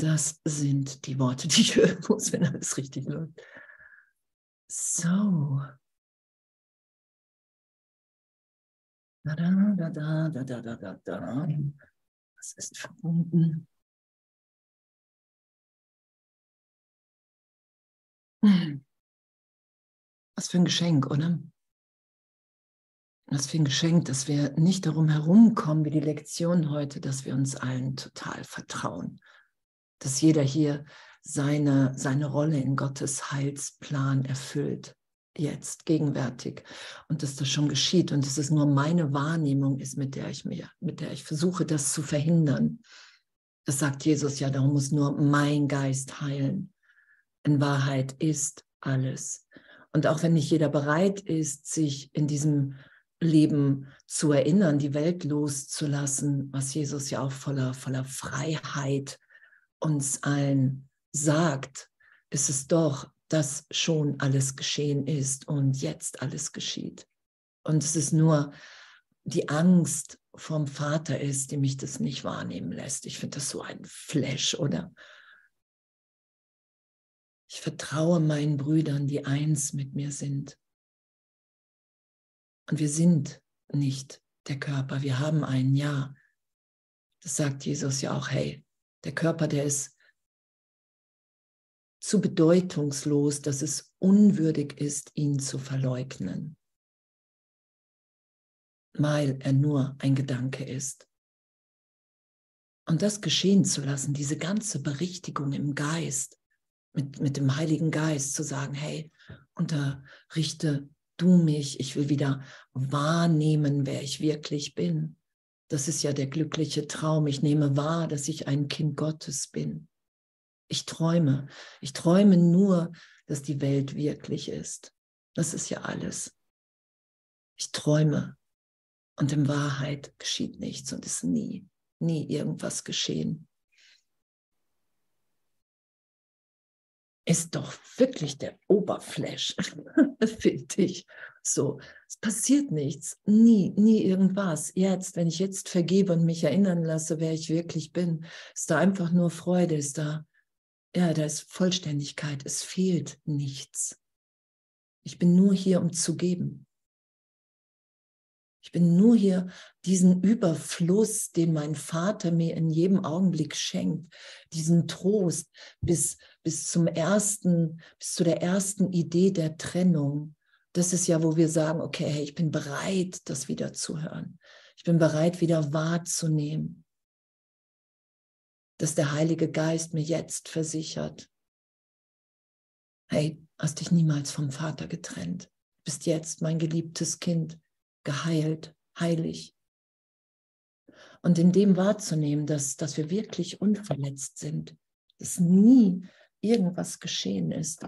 Das sind die Worte, die ich hören muss, wenn alles richtig läuft. So. Da, da, da, da, da, da, da, da, da. Das ist verbunden. Was für ein Geschenk, oder? Was für ein Geschenk, dass wir nicht darum herumkommen, wie die Lektion heute, dass wir uns allen total vertrauen. Dass jeder hier seine, seine Rolle in Gottes Heilsplan erfüllt, jetzt, gegenwärtig. Und dass das schon geschieht und dass es nur meine Wahrnehmung ist, mit der ich mir, mit der ich versuche, das zu verhindern. Das sagt Jesus ja, darum muss nur mein Geist heilen. In Wahrheit ist alles. Und auch wenn nicht jeder bereit ist, sich in diesem Leben zu erinnern, die Welt loszulassen, was Jesus ja auch voller, voller Freiheit uns allen sagt, ist es doch, dass schon alles geschehen ist und jetzt alles geschieht. Und es ist nur die Angst vom Vater ist, die mich das nicht wahrnehmen lässt. Ich finde das so ein Flash, oder? Ich vertraue meinen Brüdern, die eins mit mir sind. Und wir sind nicht der Körper, wir haben einen, ja. Das sagt Jesus ja auch, hey, der Körper, der ist zu bedeutungslos, dass es unwürdig ist, ihn zu verleugnen, weil er nur ein Gedanke ist. Und das geschehen zu lassen, diese ganze Berichtigung im Geist, mit, mit dem Heiligen Geist zu sagen, hey, unterrichte du mich, ich will wieder wahrnehmen, wer ich wirklich bin. Das ist ja der glückliche Traum. Ich nehme wahr, dass ich ein Kind Gottes bin. Ich träume. Ich träume nur, dass die Welt wirklich ist. Das ist ja alles. Ich träume. Und in Wahrheit geschieht nichts und ist nie, nie irgendwas geschehen. ist doch wirklich der Oberflash, finde ich. So, es passiert nichts, nie, nie irgendwas. Jetzt, wenn ich jetzt vergebe und mich erinnern lasse, wer ich wirklich bin, ist da einfach nur Freude, ist da, ja, da ist Vollständigkeit, es fehlt nichts. Ich bin nur hier, um zu geben. Ich bin nur hier diesen Überfluss, den mein Vater mir in jedem Augenblick schenkt, diesen Trost bis, bis zum ersten, bis zu der ersten Idee der Trennung. Das ist ja, wo wir sagen, okay, hey, ich bin bereit, das wieder zu hören. Ich bin bereit, wieder wahrzunehmen, dass der Heilige Geist mir jetzt versichert, hey, hast dich niemals vom Vater getrennt, bist jetzt mein geliebtes Kind geheilt, heilig. Und in dem wahrzunehmen, dass, dass wir wirklich unverletzt sind, dass nie irgendwas geschehen ist.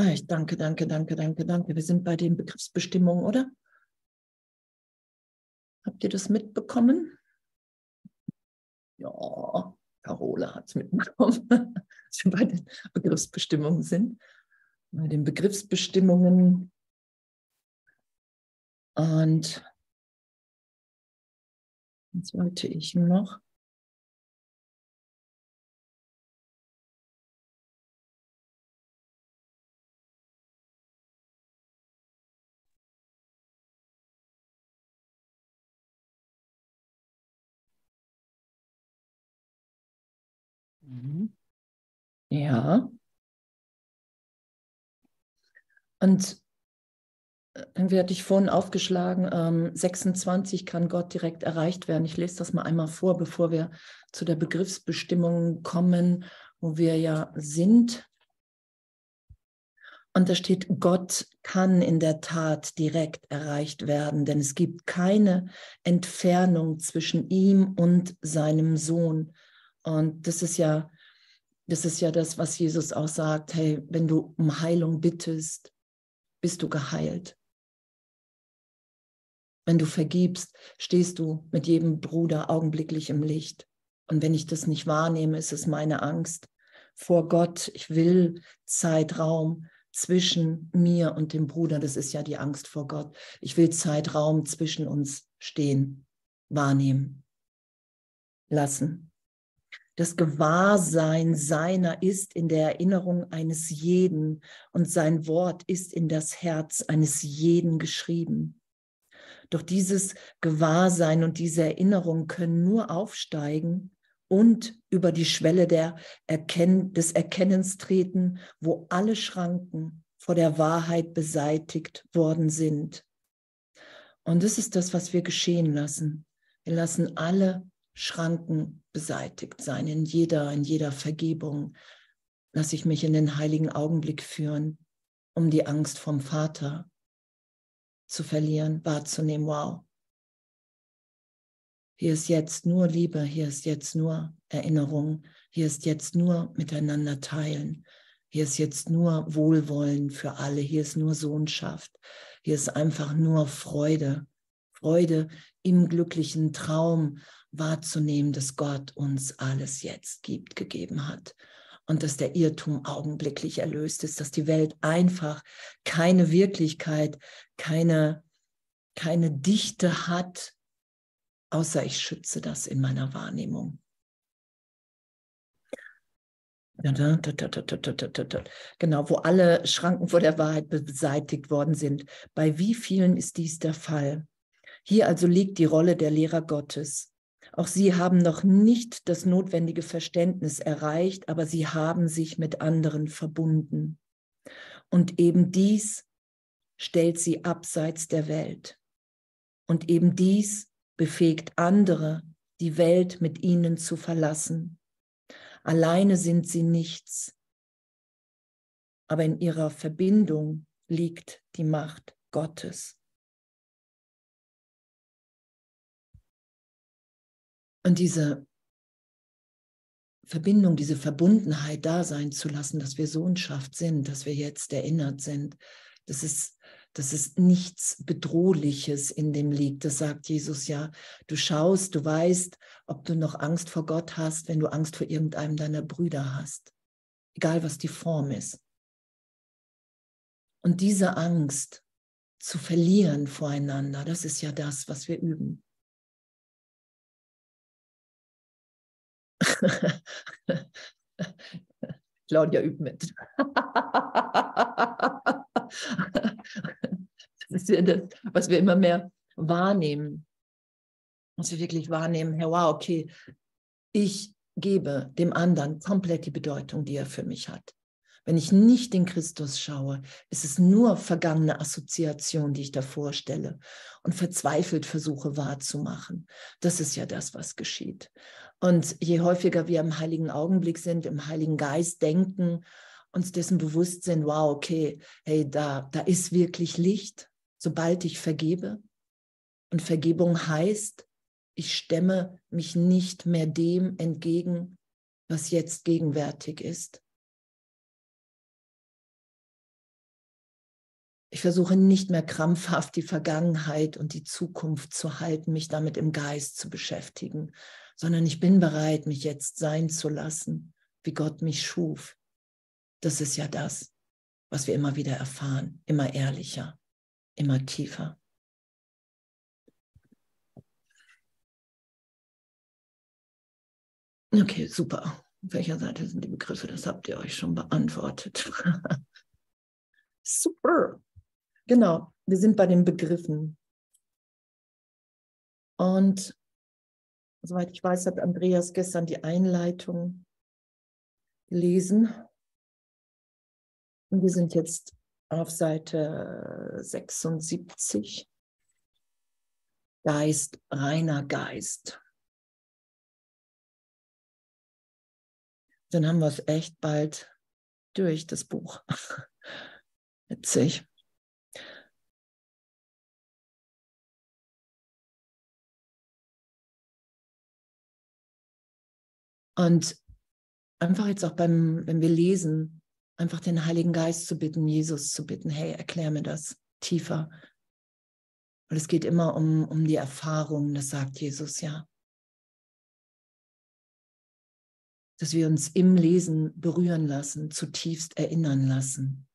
Ah, ich danke, danke, danke, danke, danke. Wir sind bei den Begriffsbestimmungen, oder? Habt ihr das mitbekommen? Ja, Carola hat es mitbekommen, dass wir bei den Begriffsbestimmungen sind. Bei den Begriffsbestimmungen und jetzt wollte ich noch. Mhm. Ja. Und dann werde ich vorhin aufgeschlagen, ähm, 26 kann Gott direkt erreicht werden. Ich lese das mal einmal vor, bevor wir zu der Begriffsbestimmung kommen, wo wir ja sind. Und da steht, Gott kann in der Tat direkt erreicht werden, denn es gibt keine Entfernung zwischen ihm und seinem Sohn. Und das ist ja, das ist ja das, was Jesus auch sagt. Hey, wenn du um Heilung bittest, bist du geheilt. Wenn du vergibst, stehst du mit jedem Bruder augenblicklich im Licht. Und wenn ich das nicht wahrnehme, ist es meine Angst vor Gott. Ich will Zeitraum zwischen mir und dem Bruder. Das ist ja die Angst vor Gott. Ich will Zeitraum zwischen uns stehen, wahrnehmen, lassen. Das Gewahrsein seiner ist in der Erinnerung eines jeden und sein Wort ist in das Herz eines jeden geschrieben. Doch dieses Gewahrsein und diese Erinnerung können nur aufsteigen und über die Schwelle der Erken des Erkennens treten, wo alle Schranken vor der Wahrheit beseitigt worden sind. Und das ist das, was wir geschehen lassen. Wir lassen alle Schranken beseitigt sein. In jeder, in jeder Vergebung lasse ich mich in den heiligen Augenblick führen, um die Angst vom Vater zu verlieren, wahrzunehmen. Wow. Hier ist jetzt nur Liebe, hier ist jetzt nur Erinnerung, hier ist jetzt nur miteinander teilen, hier ist jetzt nur Wohlwollen für alle, hier ist nur Sohnschaft, hier ist einfach nur Freude, Freude im glücklichen Traum wahrzunehmen, dass Gott uns alles jetzt gibt, gegeben hat. Und dass der Irrtum augenblicklich erlöst ist, dass die Welt einfach keine Wirklichkeit, keine, keine Dichte hat, außer ich schütze das in meiner Wahrnehmung. Genau, wo alle Schranken vor der Wahrheit beseitigt worden sind. Bei wie vielen ist dies der Fall? Hier also liegt die Rolle der Lehrer Gottes. Auch sie haben noch nicht das notwendige Verständnis erreicht, aber sie haben sich mit anderen verbunden. Und eben dies stellt sie abseits der Welt. Und eben dies befähigt andere, die Welt mit ihnen zu verlassen. Alleine sind sie nichts, aber in ihrer Verbindung liegt die Macht Gottes. Und diese Verbindung, diese Verbundenheit da sein zu lassen, dass wir Sohnschaft sind, dass wir jetzt erinnert sind, das ist, dass es nichts Bedrohliches in dem liegt. Das sagt Jesus ja. Du schaust, du weißt, ob du noch Angst vor Gott hast, wenn du Angst vor irgendeinem deiner Brüder hast. Egal, was die Form ist. Und diese Angst zu verlieren voreinander, das ist ja das, was wir üben. Claudia übt mit. das ist ja das, was wir immer mehr wahrnehmen. Was wir wirklich wahrnehmen, Herr, wow, okay, ich gebe dem anderen komplett die Bedeutung, die er für mich hat. Wenn ich nicht in Christus schaue, ist es nur vergangene Assoziation, die ich da vorstelle und verzweifelt versuche wahrzumachen. Das ist ja das, was geschieht. Und je häufiger wir im heiligen Augenblick sind, im heiligen Geist denken, uns dessen bewusst sind, wow, okay, hey, da, da ist wirklich Licht, sobald ich vergebe. Und Vergebung heißt, ich stemme mich nicht mehr dem entgegen, was jetzt gegenwärtig ist. Ich versuche nicht mehr krampfhaft die Vergangenheit und die Zukunft zu halten, mich damit im Geist zu beschäftigen, sondern ich bin bereit, mich jetzt sein zu lassen, wie Gott mich schuf. Das ist ja das, was wir immer wieder erfahren, immer ehrlicher, immer tiefer. Okay, super. Auf welcher Seite sind die Begriffe? Das habt ihr euch schon beantwortet. super. Genau, wir sind bei den Begriffen. Und soweit ich weiß, hat Andreas gestern die Einleitung gelesen. Und wir sind jetzt auf Seite 76. Geist, reiner Geist. Dann haben wir es echt bald durch, das Buch. Witzig. Und einfach jetzt auch beim, wenn wir lesen, einfach den Heiligen Geist zu bitten, Jesus zu bitten, hey, erklär mir das tiefer. Weil es geht immer um, um die Erfahrung, das sagt Jesus ja. Dass wir uns im Lesen berühren lassen, zutiefst erinnern lassen,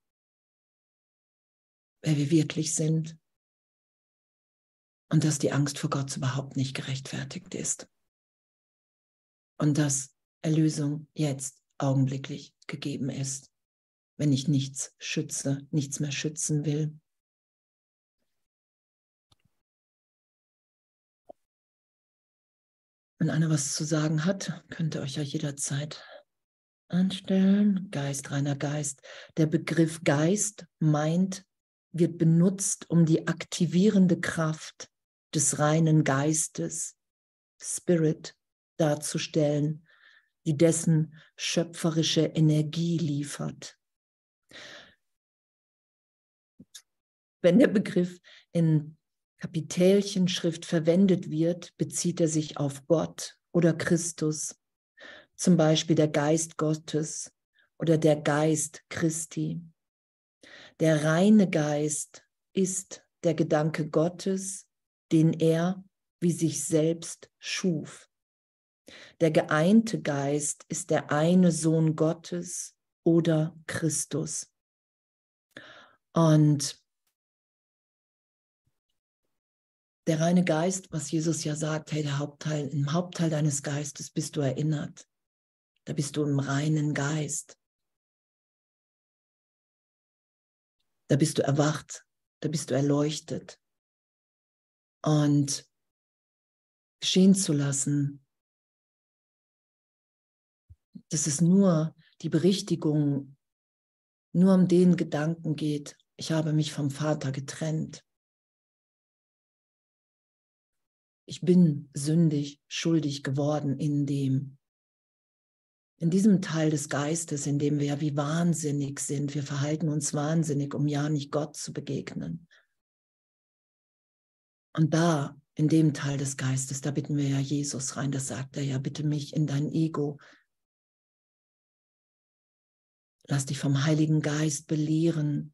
wer wir wirklich sind. Und dass die Angst vor Gott überhaupt nicht gerechtfertigt ist. Und dass Erlösung jetzt augenblicklich gegeben ist, wenn ich nichts schütze, nichts mehr schützen will. Wenn einer was zu sagen hat, könnt ihr euch ja jederzeit anstellen. Geist, reiner Geist. Der Begriff Geist meint, wird benutzt, um die aktivierende Kraft des reinen Geistes, Spirit, darzustellen, die dessen schöpferische Energie liefert. Wenn der Begriff in Kapitelchenschrift verwendet wird, bezieht er sich auf Gott oder Christus, zum Beispiel der Geist Gottes oder der Geist Christi. Der reine Geist ist der Gedanke Gottes, den er wie sich selbst schuf. Der geeinte Geist ist der eine Sohn Gottes oder Christus. Und der reine Geist, was Jesus ja sagt, hey, der Hauptteil, im Hauptteil deines Geistes bist du erinnert. Da bist du im reinen Geist. Da bist du erwacht, da bist du erleuchtet. Und geschehen zu lassen, dass es nur die Berichtigung, nur um den Gedanken geht, ich habe mich vom Vater getrennt. Ich bin sündig, schuldig geworden in dem. In diesem Teil des Geistes, in dem wir ja wie wahnsinnig sind, wir verhalten uns wahnsinnig, um ja nicht Gott zu begegnen. Und da, in dem Teil des Geistes, da bitten wir ja Jesus rein, das sagt er ja, bitte mich in dein Ego. Lass dich vom Heiligen Geist belehren,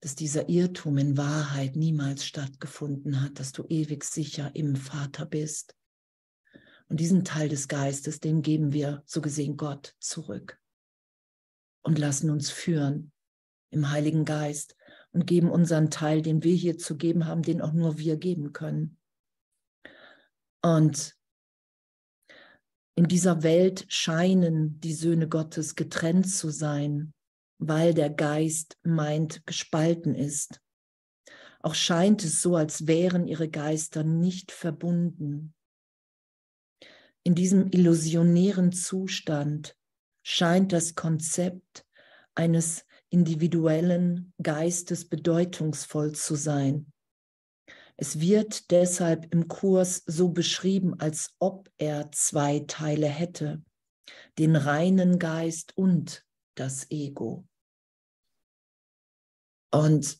dass dieser Irrtum in Wahrheit niemals stattgefunden hat, dass du ewig sicher im Vater bist. Und diesen Teil des Geistes, den geben wir so gesehen Gott zurück und lassen uns führen im Heiligen Geist und geben unseren Teil, den wir hier zu geben haben, den auch nur wir geben können. Und in dieser Welt scheinen die Söhne Gottes getrennt zu sein weil der Geist meint, gespalten ist. Auch scheint es so, als wären ihre Geister nicht verbunden. In diesem illusionären Zustand scheint das Konzept eines individuellen Geistes bedeutungsvoll zu sein. Es wird deshalb im Kurs so beschrieben, als ob er zwei Teile hätte, den reinen Geist und das Ego. Und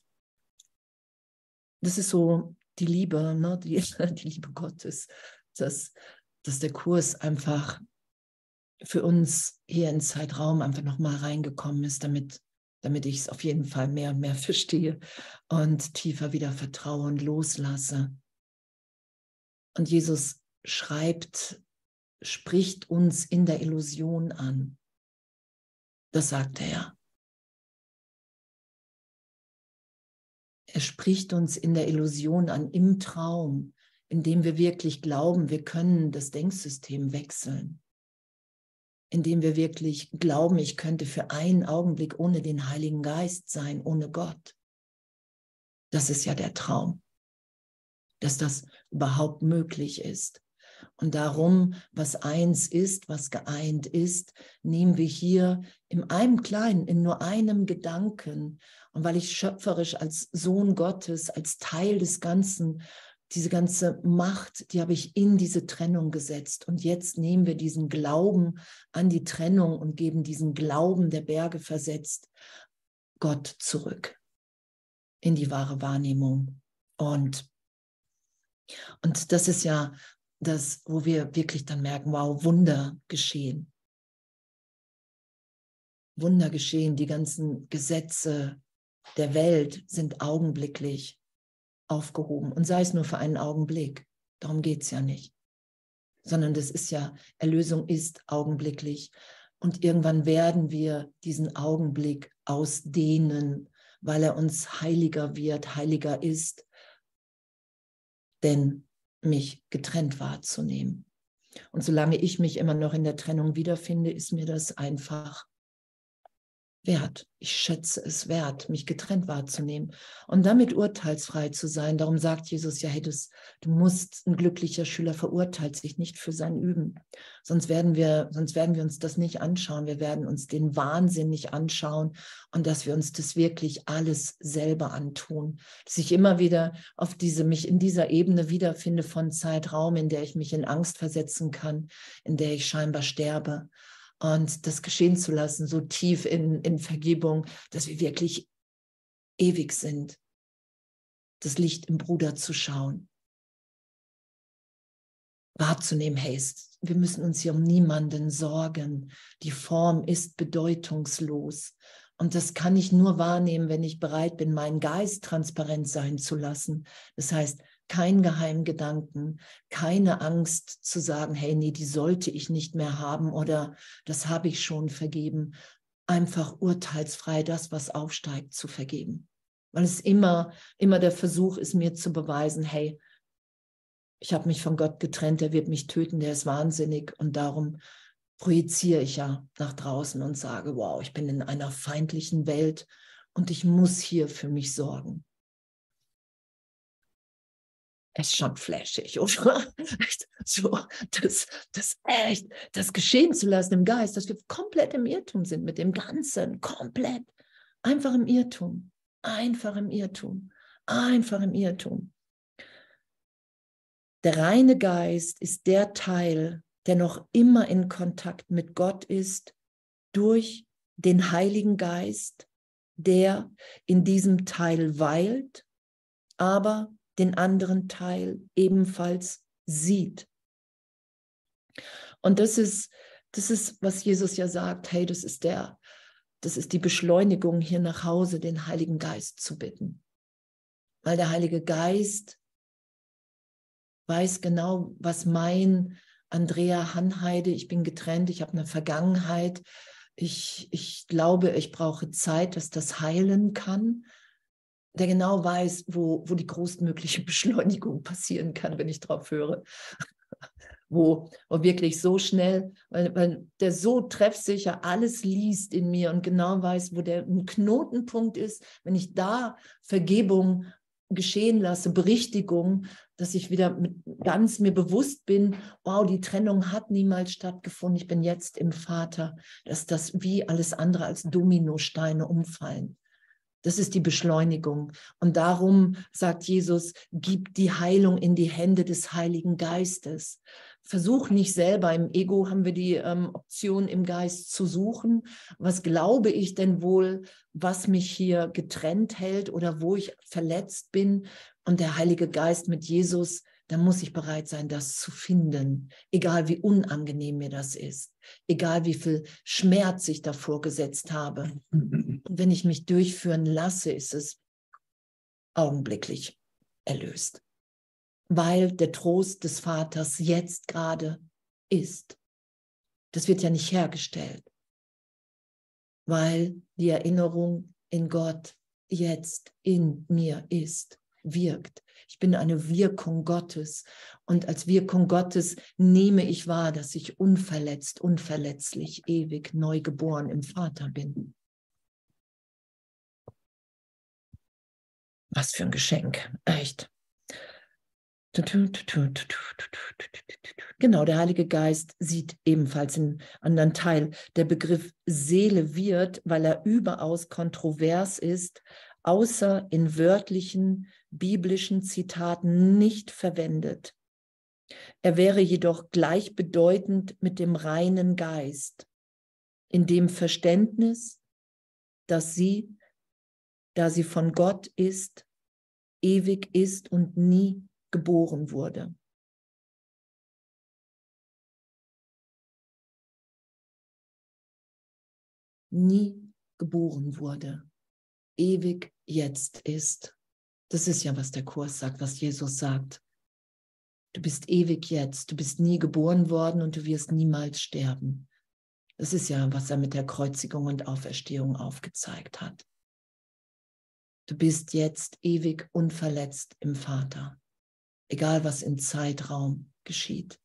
das ist so die Liebe, ne? die, die Liebe Gottes, dass, dass der Kurs einfach für uns hier in Zeitraum einfach nochmal reingekommen ist, damit, damit ich es auf jeden Fall mehr und mehr verstehe und tiefer wieder vertraue und loslasse. Und Jesus schreibt, spricht uns in der Illusion an. Das sagt er. Er spricht uns in der Illusion an, im Traum, in dem wir wirklich glauben, wir können das Denksystem wechseln. Indem wir wirklich glauben, ich könnte für einen Augenblick ohne den Heiligen Geist sein, ohne Gott. Das ist ja der Traum, dass das überhaupt möglich ist. Und darum, was eins ist, was geeint ist, nehmen wir hier in einem kleinen, in nur einem Gedanken und weil ich schöpferisch als Sohn Gottes, als Teil des Ganzen, diese ganze Macht, die habe ich in diese Trennung gesetzt. Und jetzt nehmen wir diesen Glauben an die Trennung und geben diesen Glauben der Berge versetzt Gott zurück in die wahre Wahrnehmung. Und, und das ist ja das, wo wir wirklich dann merken, wow, Wunder geschehen. Wunder geschehen, die ganzen Gesetze, der Welt sind augenblicklich aufgehoben und sei es nur für einen Augenblick. Darum geht es ja nicht. Sondern das ist ja, Erlösung ist augenblicklich. Und irgendwann werden wir diesen Augenblick ausdehnen, weil er uns heiliger wird, heiliger ist, denn mich getrennt wahrzunehmen. Und solange ich mich immer noch in der Trennung wiederfinde, ist mir das einfach wert. Ich schätze es wert, mich getrennt wahrzunehmen und damit urteilsfrei zu sein. Darum sagt Jesus ja, hey, du musst, ein glücklicher Schüler verurteilt sich nicht für sein Üben. Sonst werden wir, sonst werden wir uns das nicht anschauen. Wir werden uns den Wahnsinn nicht anschauen und dass wir uns das wirklich alles selber antun. Dass ich immer wieder auf diese, mich in dieser Ebene wiederfinde von Zeitraum, in der ich mich in Angst versetzen kann, in der ich scheinbar sterbe und das geschehen zu lassen, so tief in, in Vergebung, dass wir wirklich ewig sind. Das Licht im Bruder zu schauen. Wahrzunehmen, hey, wir müssen uns hier um niemanden sorgen. Die Form ist bedeutungslos. Und das kann ich nur wahrnehmen, wenn ich bereit bin, meinen Geist transparent sein zu lassen. Das heißt, kein Geheimgedanken, keine Angst zu sagen, hey, nee, die sollte ich nicht mehr haben oder das habe ich schon vergeben. Einfach urteilsfrei das, was aufsteigt, zu vergeben. Weil es immer, immer der Versuch ist, mir zu beweisen, hey, ich habe mich von Gott getrennt, der wird mich töten, der ist wahnsinnig und darum projiziere ich ja nach draußen und sage, wow, ich bin in einer feindlichen Welt und ich muss hier für mich sorgen ist schon flashig, oder? so, das, das echt, das geschehen zu lassen im Geist, dass wir komplett im Irrtum sind mit dem Ganzen, komplett. Einfach im Irrtum, einfach im Irrtum, einfach im Irrtum. Der reine Geist ist der Teil, der noch immer in Kontakt mit Gott ist, durch den Heiligen Geist, der in diesem Teil weilt, aber den anderen Teil ebenfalls sieht. Und das ist, das ist, was Jesus ja sagt, hey, das ist der, das ist die Beschleunigung hier nach Hause, den Heiligen Geist zu bitten. Weil der Heilige Geist weiß genau, was mein Andrea Hanheide, ich bin getrennt, ich habe eine Vergangenheit, ich, ich glaube, ich brauche Zeit, dass das heilen kann der genau weiß, wo, wo die größtmögliche Beschleunigung passieren kann, wenn ich drauf höre. wo, wo wirklich so schnell, weil, weil der so treffsicher alles liest in mir und genau weiß, wo der ein Knotenpunkt ist, wenn ich da Vergebung geschehen lasse, Berichtigung, dass ich wieder ganz mir bewusst bin, wow, die Trennung hat niemals stattgefunden, ich bin jetzt im Vater, dass das wie alles andere als Dominosteine umfallen. Das ist die Beschleunigung. Und darum sagt Jesus, gib die Heilung in die Hände des Heiligen Geistes. Versuch nicht selber, im Ego haben wir die ähm, Option im Geist zu suchen. Was glaube ich denn wohl, was mich hier getrennt hält oder wo ich verletzt bin? Und der Heilige Geist mit Jesus dann muss ich bereit sein, das zu finden, egal wie unangenehm mir das ist, egal wie viel Schmerz ich davor gesetzt habe. Und wenn ich mich durchführen lasse, ist es augenblicklich erlöst, weil der Trost des Vaters jetzt gerade ist. Das wird ja nicht hergestellt, weil die Erinnerung in Gott jetzt in mir ist wirkt. Ich bin eine Wirkung Gottes. Und als Wirkung Gottes nehme ich wahr, dass ich unverletzt, unverletzlich, ewig neu geboren im Vater bin. Was für ein Geschenk, echt. Genau, der Heilige Geist sieht ebenfalls einen anderen Teil. Der Begriff Seele wird, weil er überaus kontrovers ist, außer in wörtlichen biblischen Zitaten nicht verwendet. Er wäre jedoch gleichbedeutend mit dem reinen Geist, in dem Verständnis, dass sie, da sie von Gott ist, ewig ist und nie geboren wurde. Nie geboren wurde, ewig jetzt ist das ist ja, was der Kurs sagt, was Jesus sagt. Du bist ewig jetzt, du bist nie geboren worden und du wirst niemals sterben. Das ist ja, was er mit der Kreuzigung und Auferstehung aufgezeigt hat. Du bist jetzt ewig unverletzt im Vater, egal was im Zeitraum geschieht.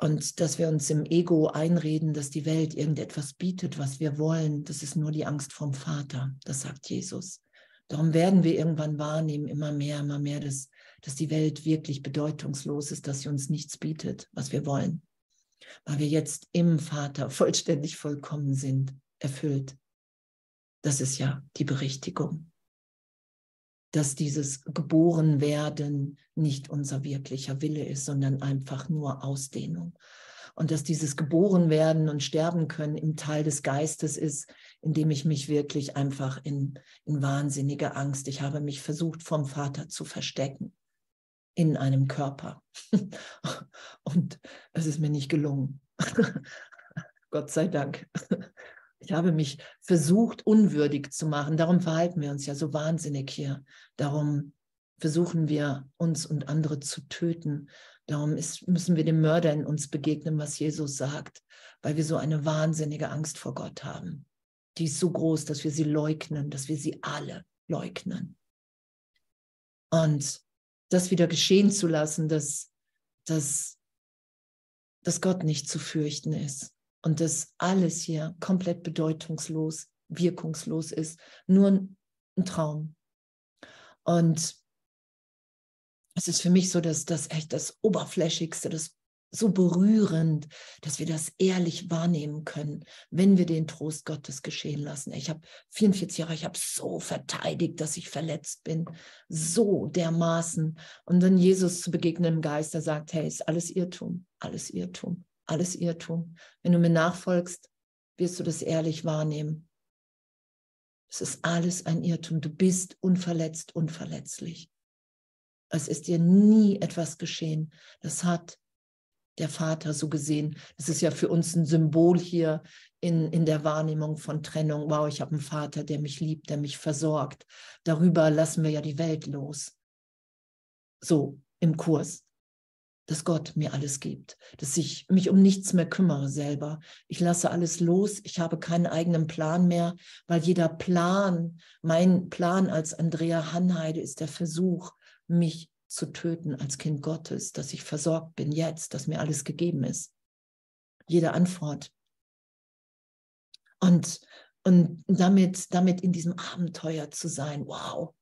Und dass wir uns im Ego einreden, dass die Welt irgendetwas bietet, was wir wollen, das ist nur die Angst vom Vater, das sagt Jesus. Darum werden wir irgendwann wahrnehmen, immer mehr, immer mehr, dass, dass die Welt wirklich bedeutungslos ist, dass sie uns nichts bietet, was wir wollen. Weil wir jetzt im Vater vollständig vollkommen sind, erfüllt. Das ist ja die Berichtigung. Dass dieses Geborenwerden nicht unser wirklicher Wille ist, sondern einfach nur Ausdehnung. Und dass dieses Geborenwerden und Sterben können im Teil des Geistes ist, indem ich mich wirklich einfach in, in wahnsinnige Angst, ich habe mich versucht vom Vater zu verstecken in einem Körper. Und es ist mir nicht gelungen. Gott sei Dank. Ich habe mich versucht, unwürdig zu machen. Darum verhalten wir uns ja so wahnsinnig hier. Darum versuchen wir, uns und andere zu töten. Darum ist, müssen wir dem Mörder in uns begegnen, was Jesus sagt, weil wir so eine wahnsinnige Angst vor Gott haben. Die ist so groß, dass wir sie leugnen, dass wir sie alle leugnen. Und das wieder geschehen zu lassen, dass, dass, dass Gott nicht zu fürchten ist und dass alles hier komplett bedeutungslos, wirkungslos ist, nur ein, ein Traum. Und es ist für mich so, dass das echt das Oberflächigste, das so berührend, dass wir das ehrlich wahrnehmen können, wenn wir den Trost Gottes geschehen lassen. Ich habe 44 Jahre, ich habe so verteidigt, dass ich verletzt bin, so dermaßen. Und dann Jesus zu begegnen im Geist, der sagt, hey, ist alles Irrtum, alles Irrtum, alles Irrtum. Wenn du mir nachfolgst, wirst du das ehrlich wahrnehmen. Es ist alles ein Irrtum. Du bist unverletzt, unverletzlich. Es ist dir nie etwas geschehen. Das hat der Vater so gesehen. Das ist ja für uns ein Symbol hier in, in der Wahrnehmung von Trennung. Wow, ich habe einen Vater, der mich liebt, der mich versorgt. Darüber lassen wir ja die Welt los. So im Kurs, dass Gott mir alles gibt, dass ich mich um nichts mehr kümmere selber. Ich lasse alles los. Ich habe keinen eigenen Plan mehr, weil jeder Plan, mein Plan als Andrea Hanheide ist der Versuch, mich zu töten als Kind Gottes, dass ich versorgt bin jetzt, dass mir alles gegeben ist. Jede Antwort. Und, und damit, damit in diesem Abenteuer zu sein, wow,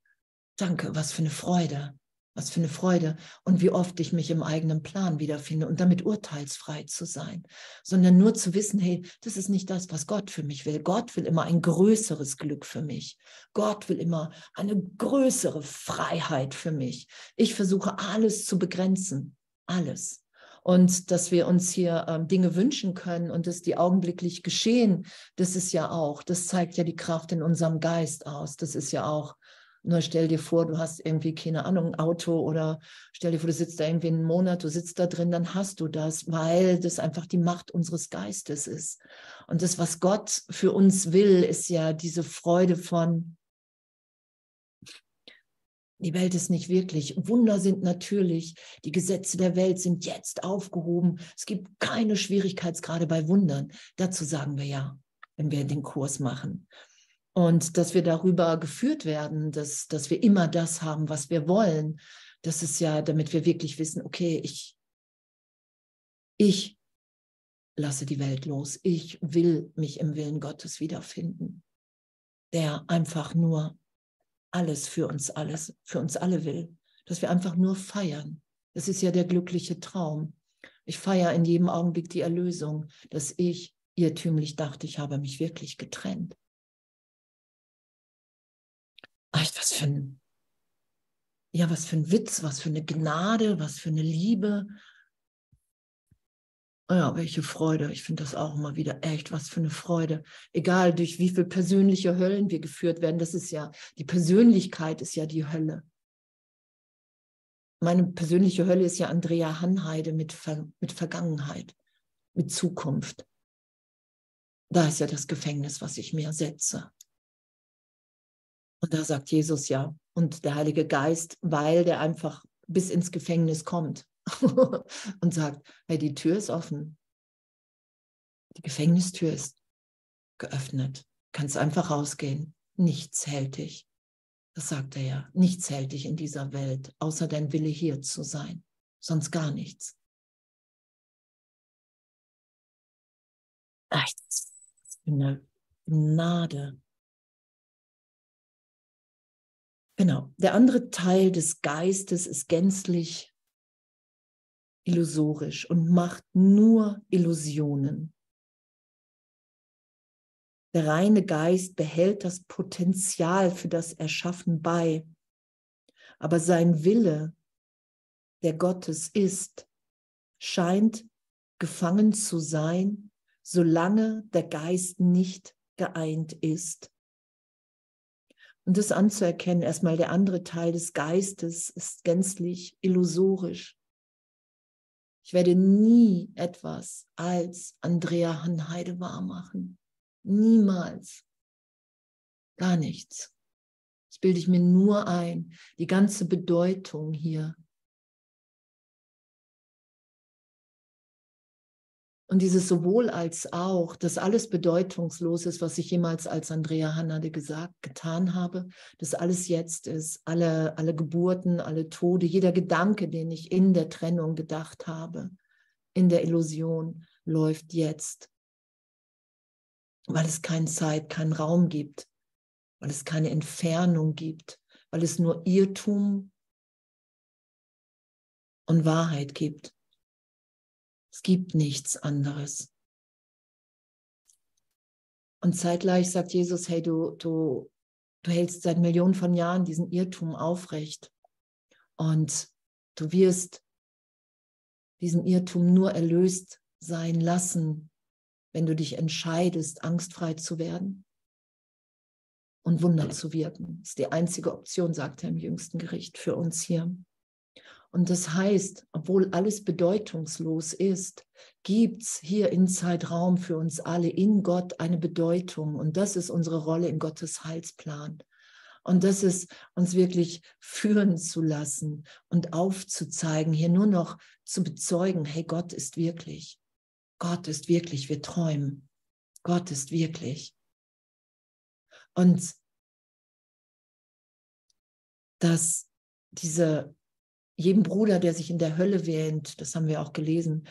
danke, was für eine Freude. Was für eine Freude und wie oft ich mich im eigenen Plan wiederfinde und damit urteilsfrei zu sein, sondern nur zu wissen, hey, das ist nicht das, was Gott für mich will. Gott will immer ein größeres Glück für mich. Gott will immer eine größere Freiheit für mich. Ich versuche alles zu begrenzen, alles. Und dass wir uns hier ähm, Dinge wünschen können und dass die augenblicklich geschehen, das ist ja auch, das zeigt ja die Kraft in unserem Geist aus. Das ist ja auch nur stell dir vor, du hast irgendwie, keine Ahnung, ein Auto oder stell dir vor, du sitzt da irgendwie einen Monat, du sitzt da drin, dann hast du das, weil das einfach die Macht unseres Geistes ist. Und das, was Gott für uns will, ist ja diese Freude von, die Welt ist nicht wirklich. Wunder sind natürlich. Die Gesetze der Welt sind jetzt aufgehoben. Es gibt keine Schwierigkeitsgrade bei Wundern. Dazu sagen wir ja, wenn wir den Kurs machen. Und dass wir darüber geführt werden, dass, dass wir immer das haben, was wir wollen. Das ist ja, damit wir wirklich wissen, okay, ich, ich lasse die Welt los. Ich will mich im Willen Gottes wiederfinden, der einfach nur alles für uns alles, für uns alle will. Dass wir einfach nur feiern. Das ist ja der glückliche Traum. Ich feiere in jedem Augenblick die Erlösung, dass ich irrtümlich dachte, ich habe mich wirklich getrennt. Ach, was für ein, ja, was für ein Witz, was für eine Gnade, was für eine Liebe. Ja, welche Freude. Ich finde das auch immer wieder echt, was für eine Freude. Egal, durch wie viele persönliche Höllen wir geführt werden, das ist ja, die Persönlichkeit ist ja die Hölle. Meine persönliche Hölle ist ja Andrea Hanheide mit, Ver mit Vergangenheit, mit Zukunft. Da ist ja das Gefängnis, was ich mir setze. Und da sagt Jesus ja, und der Heilige Geist, weil der einfach bis ins Gefängnis kommt und sagt, hey, die Tür ist offen. Die Gefängnistür ist geöffnet. Kannst einfach rausgehen. Nichts hält dich. Das sagt er ja. Nichts hält dich in dieser Welt, außer dein Wille hier zu sein. Sonst gar nichts. Ach, eine Gnade. Genau. Der andere Teil des Geistes ist gänzlich illusorisch und macht nur Illusionen. Der reine Geist behält das Potenzial für das Erschaffen bei, aber sein Wille, der Gottes ist, scheint gefangen zu sein, solange der Geist nicht geeint ist. Und das anzuerkennen, erstmal der andere Teil des Geistes ist gänzlich illusorisch. Ich werde nie etwas als Andrea Hanheide wahrmachen. Niemals. Gar nichts. Das bilde ich mir nur ein. Die ganze Bedeutung hier Und dieses sowohl als auch, dass alles bedeutungslos ist, was ich jemals als Andrea Hannade gesagt, getan habe, dass alles jetzt ist, alle, alle Geburten, alle Tode, jeder Gedanke, den ich in der Trennung gedacht habe, in der Illusion, läuft jetzt, weil es keine Zeit, keinen Raum gibt, weil es keine Entfernung gibt, weil es nur Irrtum und Wahrheit gibt. Es gibt nichts anderes. Und zeitgleich sagt Jesus, hey, du, du, du hältst seit Millionen von Jahren diesen Irrtum aufrecht. Und du wirst diesen Irrtum nur erlöst sein lassen, wenn du dich entscheidest, angstfrei zu werden und Wunder zu wirken. Das ist die einzige Option, sagt er im jüngsten Gericht für uns hier. Und das heißt, obwohl alles bedeutungslos ist, gibt es hier in Zeitraum für uns alle in Gott eine Bedeutung. Und das ist unsere Rolle in Gottes Heilsplan. Und das ist uns wirklich führen zu lassen und aufzuzeigen, hier nur noch zu bezeugen, hey, Gott ist wirklich. Gott ist wirklich, wir träumen. Gott ist wirklich. Und dass diese jedem Bruder, der sich in der Hölle wähnt, das haben wir auch gelesen,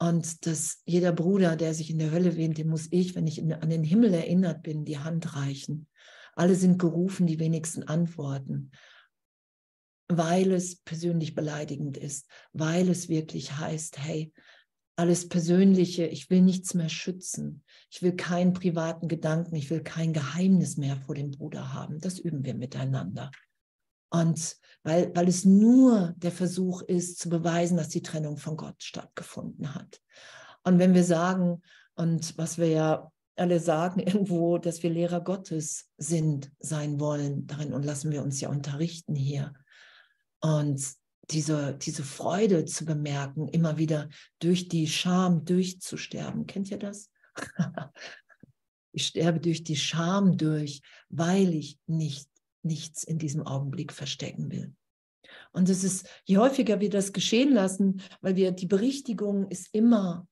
und dass jeder Bruder, der sich in der Hölle wähnt, dem muss ich, wenn ich an den Himmel erinnert bin, die Hand reichen. Alle sind gerufen, die wenigsten antworten, weil es persönlich beleidigend ist, weil es wirklich heißt, hey, alles Persönliche, ich will nichts mehr schützen, ich will keinen privaten Gedanken, ich will kein Geheimnis mehr vor dem Bruder haben. Das üben wir miteinander. Und weil, weil es nur der Versuch ist, zu beweisen, dass die Trennung von Gott stattgefunden hat. Und wenn wir sagen, und was wir ja alle sagen irgendwo, dass wir Lehrer Gottes sind, sein wollen, darin und lassen wir uns ja unterrichten hier. Und diese, diese Freude zu bemerken, immer wieder durch die Scham durchzusterben. Kennt ihr das? ich sterbe durch die Scham durch, weil ich nicht nichts in diesem Augenblick verstecken will. Und es ist, je häufiger wir das geschehen lassen, weil wir die Berichtigung ist immer,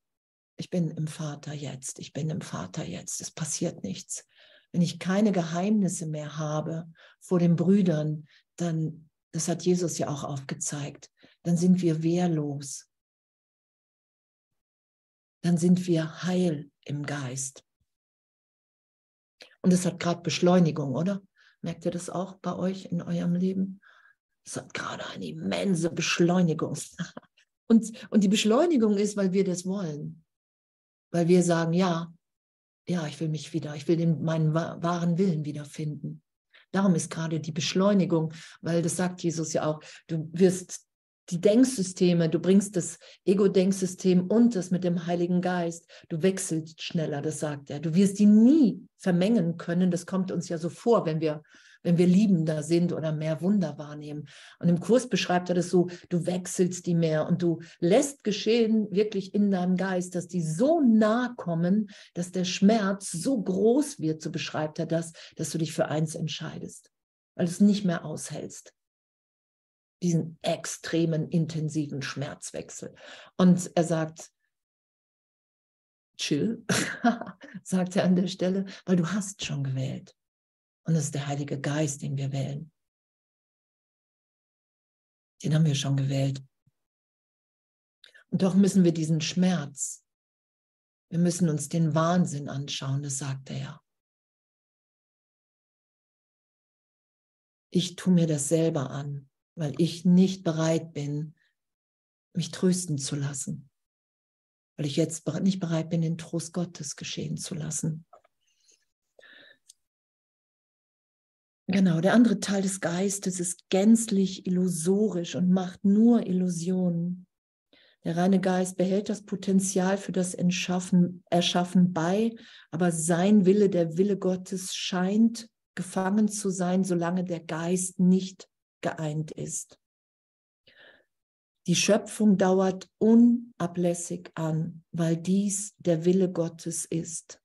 ich bin im Vater jetzt, ich bin im Vater jetzt, es passiert nichts. Wenn ich keine Geheimnisse mehr habe vor den Brüdern, dann, das hat Jesus ja auch aufgezeigt, dann sind wir wehrlos. Dann sind wir heil im Geist. Und es hat gerade Beschleunigung, oder? Merkt ihr das auch bei euch in eurem Leben? Es hat gerade eine immense Beschleunigung. Und, und die Beschleunigung ist, weil wir das wollen. Weil wir sagen, ja, ja, ich will mich wieder, ich will den, meinen wahren Willen wiederfinden. Darum ist gerade die Beschleunigung, weil das sagt Jesus ja auch, du wirst die Denksysteme, du bringst das Ego-Denksystem und das mit dem Heiligen Geist, du wechselst schneller, das sagt er. Du wirst die nie vermengen können, das kommt uns ja so vor, wenn wir, wenn wir liebender sind oder mehr Wunder wahrnehmen. Und im Kurs beschreibt er das so, du wechselst die mehr und du lässt geschehen wirklich in deinem Geist, dass die so nah kommen, dass der Schmerz so groß wird, so beschreibt er das, dass du dich für eins entscheidest, weil du es nicht mehr aushältst diesen extremen, intensiven Schmerzwechsel. Und er sagt, chill, sagt er an der Stelle, weil du hast schon gewählt. Und es ist der Heilige Geist, den wir wählen. Den haben wir schon gewählt. Und doch müssen wir diesen Schmerz Wir müssen uns den Wahnsinn anschauen, das sagt er ja. Ich tue mir das selber an, weil ich nicht bereit bin, mich trösten zu lassen. Weil ich jetzt nicht bereit bin, den Trost Gottes geschehen zu lassen. Genau, der andere Teil des Geistes ist gänzlich illusorisch und macht nur Illusionen. Der reine Geist behält das Potenzial für das Entschaffen, Erschaffen bei, aber sein Wille, der Wille Gottes, scheint gefangen zu sein, solange der Geist nicht geeint ist. Die Schöpfung dauert unablässig an, weil dies der Wille Gottes ist.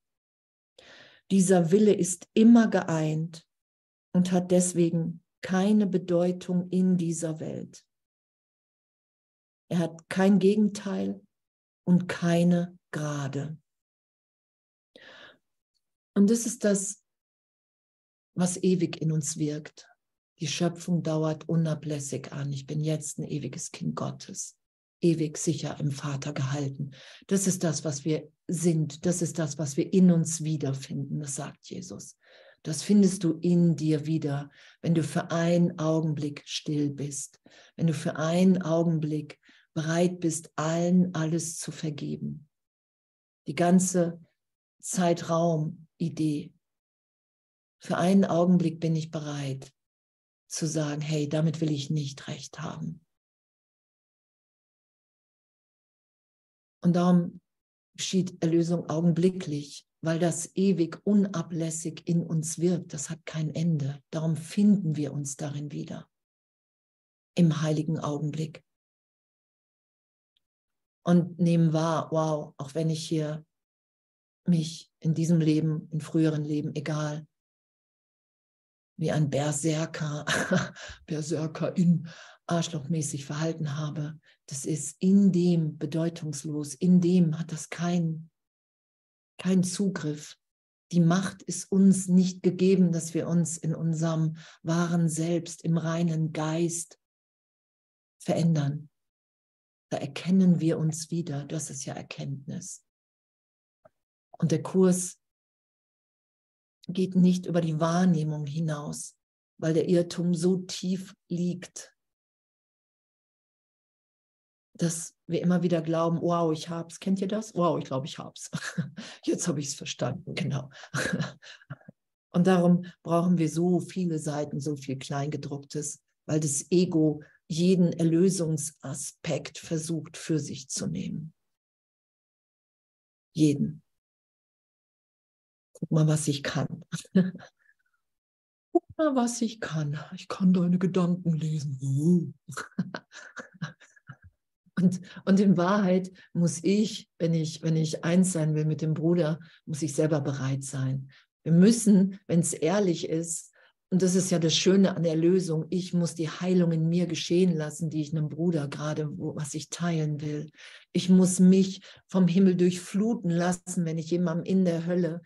Dieser Wille ist immer geeint und hat deswegen keine Bedeutung in dieser Welt. Er hat kein Gegenteil und keine Grade. Und das ist das, was ewig in uns wirkt. Die Schöpfung dauert unablässig an. Ich bin jetzt ein ewiges Kind Gottes, ewig sicher im Vater gehalten. Das ist das, was wir sind. Das ist das, was wir in uns wiederfinden. Das sagt Jesus. Das findest du in dir wieder, wenn du für einen Augenblick still bist, wenn du für einen Augenblick bereit bist, allen alles zu vergeben. Die ganze Zeitraum-Idee. Für einen Augenblick bin ich bereit zu sagen, hey, damit will ich nicht recht haben. Und darum geschieht Erlösung augenblicklich, weil das ewig unablässig in uns wirkt. Das hat kein Ende. Darum finden wir uns darin wieder. Im heiligen Augenblick. Und nehmen wahr, wow, auch wenn ich hier mich in diesem Leben, in früheren Leben, egal, wie ein Berserker, Berserker in arschlochmäßig verhalten habe, das ist in dem bedeutungslos, in dem hat das kein, kein Zugriff. Die Macht ist uns nicht gegeben, dass wir uns in unserem wahren Selbst, im reinen Geist verändern. Da erkennen wir uns wieder. Das ist ja Erkenntnis. Und der Kurs geht nicht über die Wahrnehmung hinaus, weil der Irrtum so tief liegt, dass wir immer wieder glauben, wow, ich hab's. Kennt ihr das? Wow, ich glaube, ich hab's. Jetzt habe ich es verstanden, genau. Und darum brauchen wir so viele Seiten, so viel Kleingedrucktes, weil das Ego jeden Erlösungsaspekt versucht für sich zu nehmen. Jeden. Guck mal, was ich kann. Guck mal, was ich kann. Ich kann deine Gedanken lesen. Und, und in Wahrheit muss ich, wenn ich, wenn ich eins sein will mit dem Bruder, muss ich selber bereit sein. Wir müssen, wenn es ehrlich ist, und das ist ja das Schöne an der Lösung, ich muss die Heilung in mir geschehen lassen, die ich einem Bruder gerade, was ich teilen will. Ich muss mich vom Himmel durchfluten lassen, wenn ich jemandem in der Hölle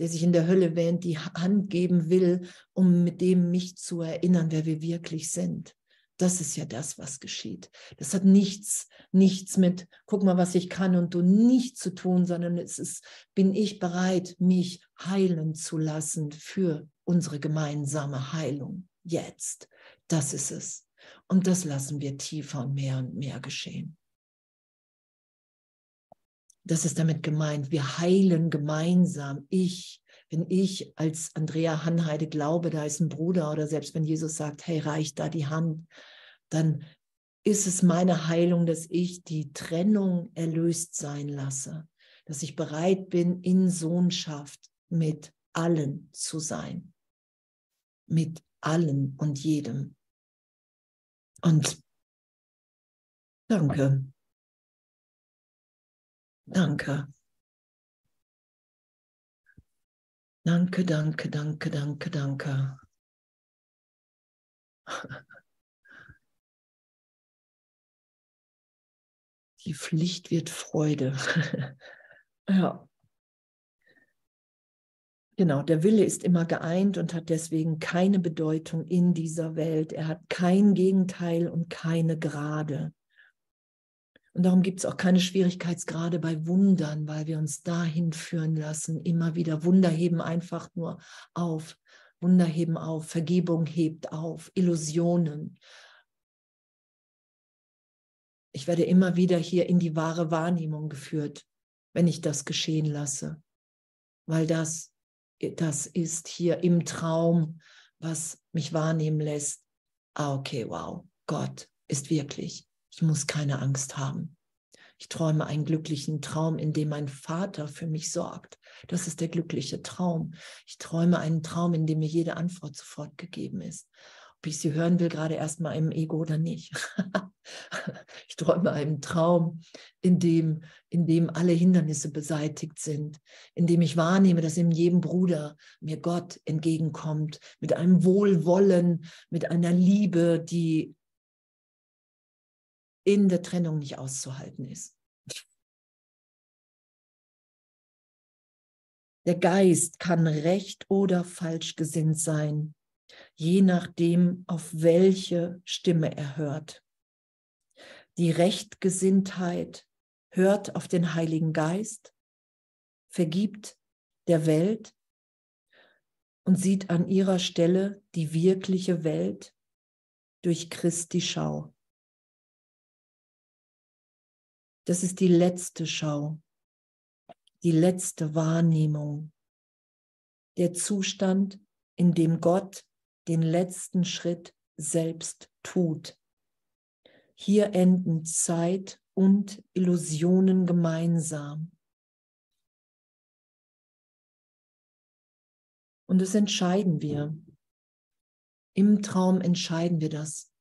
der sich in der Hölle wähnt, die Hand geben will, um mit dem mich zu erinnern, wer wir wirklich sind. Das ist ja das, was geschieht. Das hat nichts, nichts mit, guck mal, was ich kann und du nicht zu tun, sondern es ist, bin ich bereit, mich heilen zu lassen für unsere gemeinsame Heilung. Jetzt. Das ist es. Und das lassen wir tiefer und mehr und mehr geschehen. Das ist damit gemeint. Wir heilen gemeinsam. Ich, wenn ich als Andrea Hanheide glaube, da ist ein Bruder oder selbst wenn Jesus sagt, hey, reicht da die Hand, dann ist es meine Heilung, dass ich die Trennung erlöst sein lasse, dass ich bereit bin, in Sohnschaft mit allen zu sein, mit allen und jedem. Und danke. Danke. Danke, danke, danke, danke, danke. Die Pflicht wird Freude. ja. Genau, der Wille ist immer geeint und hat deswegen keine Bedeutung in dieser Welt. Er hat kein Gegenteil und keine Gerade. Und darum gibt es auch keine Schwierigkeitsgrade bei Wundern, weil wir uns dahin führen lassen. Immer wieder Wunder heben einfach nur auf. Wunder heben auf. Vergebung hebt auf. Illusionen. Ich werde immer wieder hier in die wahre Wahrnehmung geführt, wenn ich das geschehen lasse. Weil das, das ist hier im Traum, was mich wahrnehmen lässt. Ah, okay, wow. Gott ist wirklich ich muss keine Angst haben. Ich träume einen glücklichen Traum, in dem mein Vater für mich sorgt. Das ist der glückliche Traum. Ich träume einen Traum, in dem mir jede Antwort sofort gegeben ist. Ob ich sie hören will, gerade erstmal im Ego oder nicht. ich träume einen Traum, in dem, in dem alle Hindernisse beseitigt sind, in dem ich wahrnehme, dass in jedem Bruder mir Gott entgegenkommt, mit einem Wohlwollen, mit einer Liebe, die in der Trennung nicht auszuhalten ist. Der Geist kann recht oder falsch gesinnt sein, je nachdem, auf welche Stimme er hört. Die Rechtgesinntheit hört auf den Heiligen Geist, vergibt der Welt und sieht an ihrer Stelle die wirkliche Welt durch Christi Schau. Das ist die letzte Schau, die letzte Wahrnehmung, der Zustand, in dem Gott den letzten Schritt selbst tut. Hier enden Zeit und Illusionen gemeinsam. Und das entscheiden wir. Im Traum entscheiden wir das.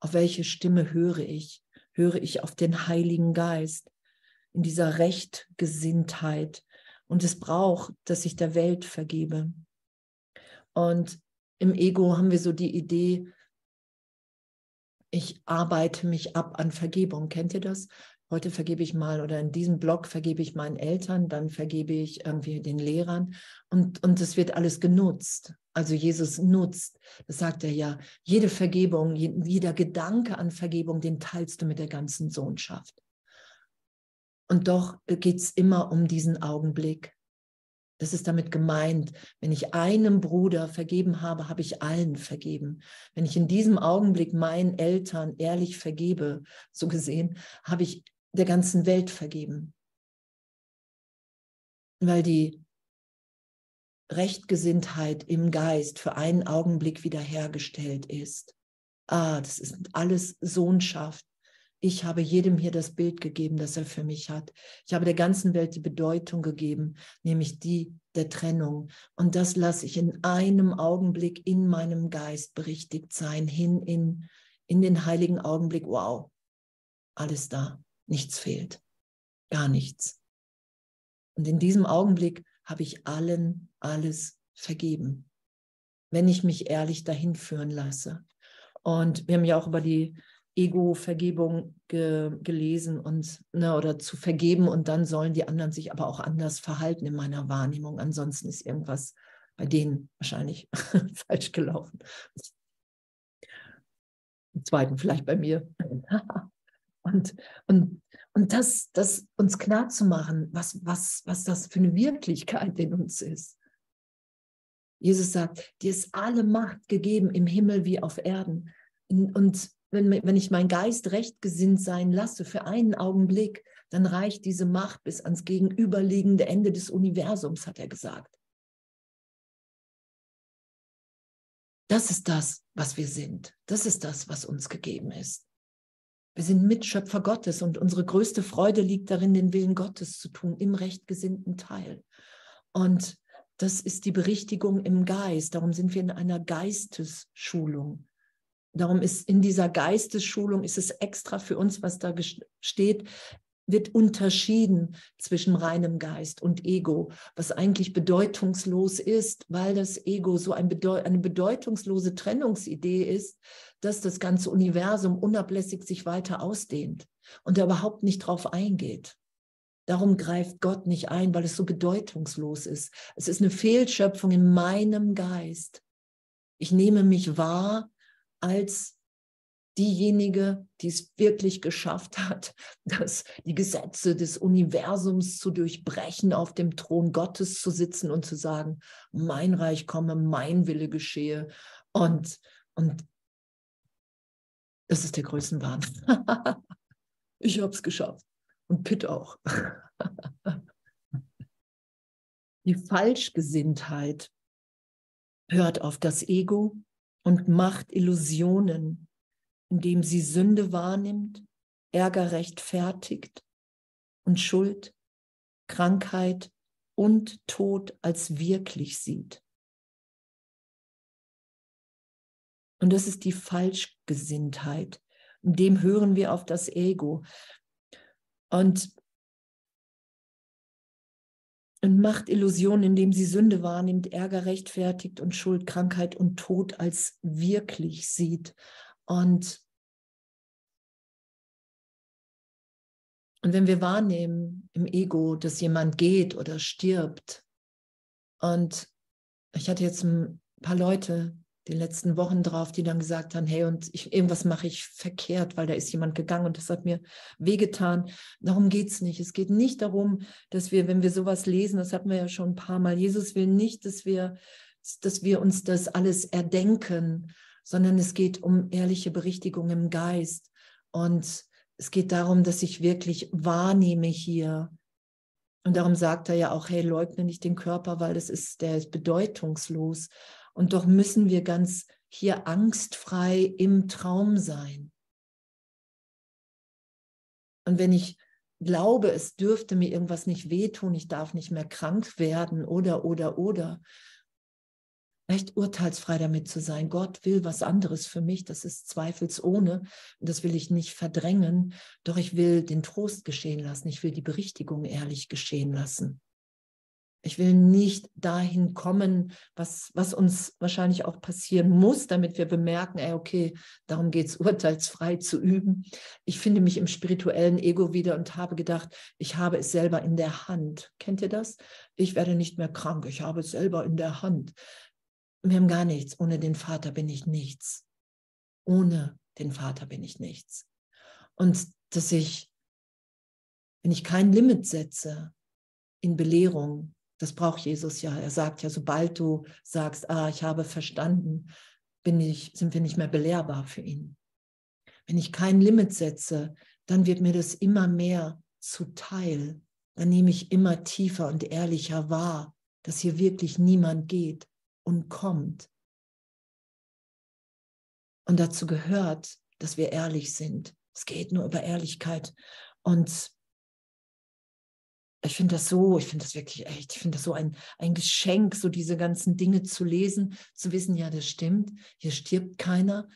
Auf welche Stimme höre ich? Höre ich auf den Heiligen Geist in dieser Rechtgesinntheit. Und es braucht, dass ich der Welt vergebe. Und im Ego haben wir so die Idee, ich arbeite mich ab an Vergebung. Kennt ihr das? Heute vergebe ich mal oder in diesem Blog vergebe ich meinen Eltern, dann vergebe ich irgendwie den Lehrern und, und es wird alles genutzt. Also Jesus nutzt, das sagt er ja, jede Vergebung, jeder Gedanke an Vergebung, den teilst du mit der ganzen Sohnschaft. Und doch geht es immer um diesen Augenblick. Das ist damit gemeint, wenn ich einem Bruder vergeben habe, habe ich allen vergeben. Wenn ich in diesem Augenblick meinen Eltern ehrlich vergebe, so gesehen, habe ich der ganzen Welt vergeben. Weil die Rechtgesinntheit im Geist für einen Augenblick wiederhergestellt ist. Ah, das ist alles Sohnschaft. Ich habe jedem hier das Bild gegeben, das er für mich hat. Ich habe der ganzen Welt die Bedeutung gegeben, nämlich die der Trennung. Und das lasse ich in einem Augenblick in meinem Geist berichtigt sein, hin in, in den heiligen Augenblick. Wow, alles da, nichts fehlt, gar nichts. Und in diesem Augenblick habe ich allen alles vergeben, wenn ich mich ehrlich dahin führen lasse. Und wir haben ja auch über die Ego-Vergebung ge gelesen und ne, oder zu vergeben und dann sollen die anderen sich aber auch anders verhalten in meiner Wahrnehmung. Ansonsten ist irgendwas bei denen wahrscheinlich falsch gelaufen. Im zweiten vielleicht bei mir. und, und und das, das uns klar zu machen, was, was, was das für eine Wirklichkeit in uns ist. Jesus sagt, dir ist alle Macht gegeben im Himmel wie auf Erden. Und wenn, wenn ich mein Geist recht gesinnt sein lasse für einen Augenblick, dann reicht diese Macht bis ans gegenüberliegende Ende des Universums, hat er gesagt. Das ist das, was wir sind. Das ist das, was uns gegeben ist. Wir sind Mitschöpfer Gottes und unsere größte Freude liegt darin, den Willen Gottes zu tun im rechtgesinnten Teil. Und das ist die Berichtigung im Geist. Darum sind wir in einer Geistesschulung. Darum ist in dieser Geistesschulung ist es extra für uns, was da steht, wird unterschieden zwischen reinem Geist und Ego, was eigentlich bedeutungslos ist, weil das Ego so ein Bedeu eine bedeutungslose Trennungsidee ist, dass das ganze Universum unablässig sich weiter ausdehnt und er überhaupt nicht drauf eingeht. Darum greift Gott nicht ein, weil es so bedeutungslos ist. Es ist eine Fehlschöpfung in meinem Geist. Ich nehme mich wahr als diejenige, die es wirklich geschafft hat, dass die Gesetze des Universums zu durchbrechen, auf dem Thron Gottes zu sitzen und zu sagen, mein Reich komme, mein Wille geschehe. Und, und das ist der Größenwahn. ich habe es geschafft. Und Pitt auch. die Falschgesinntheit hört auf das Ego und macht Illusionen indem sie Sünde wahrnimmt, Ärger rechtfertigt und Schuld, Krankheit und Tod als wirklich sieht. Und das ist die Falschgesinntheit. In dem hören wir auf das Ego. Und, und macht Illusionen, indem sie Sünde wahrnimmt, Ärger rechtfertigt und Schuld, Krankheit und Tod als wirklich sieht. Und, und wenn wir wahrnehmen im Ego, dass jemand geht oder stirbt, und ich hatte jetzt ein paar Leute die letzten Wochen drauf, die dann gesagt haben, hey, und ich, irgendwas mache ich verkehrt, weil da ist jemand gegangen und das hat mir wehgetan. Darum geht es nicht. Es geht nicht darum, dass wir, wenn wir sowas lesen, das hatten wir ja schon ein paar Mal, Jesus will nicht, dass wir, dass wir uns das alles erdenken sondern es geht um ehrliche Berichtigung im Geist. Und es geht darum, dass ich wirklich wahrnehme hier. Und darum sagt er ja auch, hey, leugne nicht den Körper, weil das ist, der ist bedeutungslos. Und doch müssen wir ganz hier angstfrei im Traum sein. Und wenn ich glaube, es dürfte mir irgendwas nicht wehtun, ich darf nicht mehr krank werden oder, oder, oder, echt urteilsfrei damit zu sein. Gott will was anderes für mich, das ist zweifelsohne. Das will ich nicht verdrängen, doch ich will den Trost geschehen lassen. Ich will die Berichtigung ehrlich geschehen lassen. Ich will nicht dahin kommen, was, was uns wahrscheinlich auch passieren muss, damit wir bemerken, ey, okay, darum geht es, urteilsfrei zu üben. Ich finde mich im spirituellen Ego wieder und habe gedacht, ich habe es selber in der Hand. Kennt ihr das? Ich werde nicht mehr krank, ich habe es selber in der Hand. Wir haben gar nichts. Ohne den Vater bin ich nichts. Ohne den Vater bin ich nichts. Und dass ich, wenn ich kein Limit setze in Belehrung, das braucht Jesus ja. Er sagt ja, sobald du sagst, ah, ich habe verstanden, bin ich, sind wir nicht mehr belehrbar für ihn. Wenn ich kein Limit setze, dann wird mir das immer mehr zuteil. Dann nehme ich immer tiefer und ehrlicher wahr, dass hier wirklich niemand geht, und kommt. Und dazu gehört, dass wir ehrlich sind. Es geht nur über Ehrlichkeit. Und ich finde das so, ich finde das wirklich echt, ich finde das so ein, ein Geschenk, so diese ganzen Dinge zu lesen, zu wissen, ja, das stimmt, hier stirbt keiner.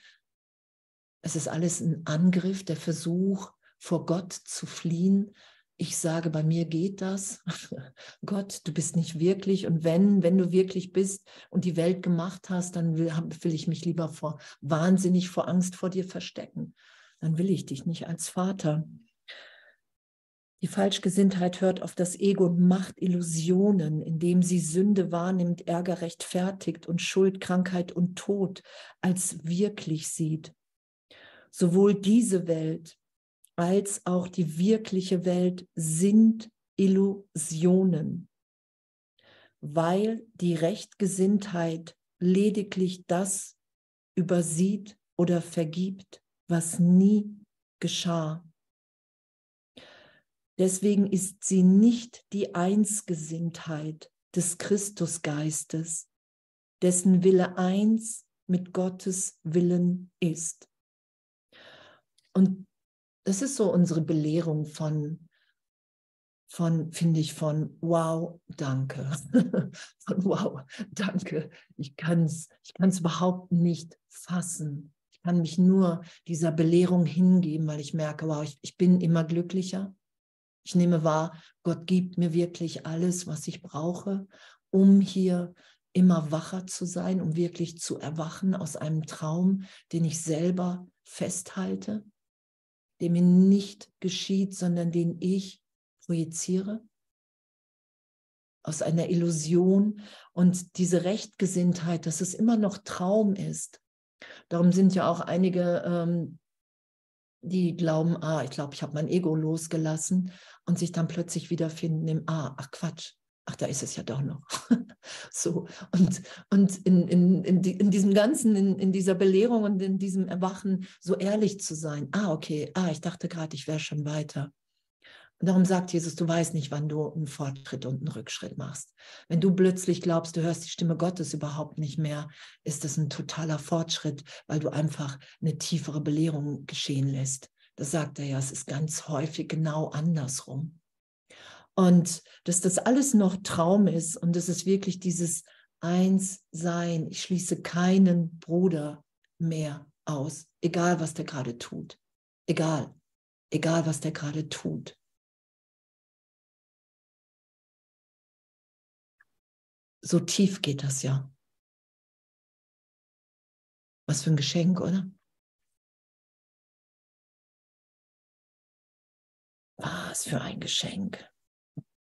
Es ist alles ein Angriff, der Versuch, vor Gott zu fliehen, ich sage, bei mir geht das. Gott, du bist nicht wirklich. Und wenn, wenn du wirklich bist und die Welt gemacht hast, dann will, will ich mich lieber vor wahnsinnig vor Angst vor dir verstecken. Dann will ich dich nicht als Vater. Die Falschgesinntheit hört auf das Ego und macht Illusionen, indem sie Sünde wahrnimmt, Ärger rechtfertigt und Schuld, Krankheit und Tod als wirklich sieht. Sowohl diese Welt als auch die wirkliche Welt sind Illusionen, weil die Rechtgesinntheit lediglich das übersieht oder vergibt, was nie geschah. Deswegen ist sie nicht die Einsgesinntheit des Christusgeistes, dessen Wille eins mit Gottes Willen ist. Und das ist so unsere Belehrung von, von finde ich, von wow, danke. von wow, danke. Ich kann es ich kann's überhaupt nicht fassen. Ich kann mich nur dieser Belehrung hingeben, weil ich merke, wow, ich, ich bin immer glücklicher. Ich nehme wahr, Gott gibt mir wirklich alles, was ich brauche, um hier immer wacher zu sein, um wirklich zu erwachen aus einem Traum, den ich selber festhalte der mir nicht geschieht, sondern den ich projiziere aus einer Illusion und diese Rechtgesinntheit, dass es immer noch Traum ist. Darum sind ja auch einige ähm, die glauben, ah, ich glaube, ich habe mein Ego losgelassen und sich dann plötzlich wiederfinden im, ah, ach Quatsch, ach, da ist es ja doch noch. so, und, und in, in, in, die, in diesem Ganzen, in, in dieser Belehrung und in diesem Erwachen so ehrlich zu sein, ah, okay, ah, ich dachte gerade, ich wäre schon weiter. Und darum sagt Jesus, du weißt nicht, wann du einen Fortschritt und einen Rückschritt machst. Wenn du plötzlich glaubst, du hörst die Stimme Gottes überhaupt nicht mehr, ist das ein totaler Fortschritt, weil du einfach eine tiefere Belehrung geschehen lässt. Das sagt er ja, es ist ganz häufig genau andersrum. Und dass das alles noch Traum ist und dass es wirklich dieses Einssein, ich schließe keinen Bruder mehr aus, egal was der gerade tut. Egal, egal was der gerade tut. So tief geht das ja. Was für ein Geschenk, oder? Was für ein Geschenk.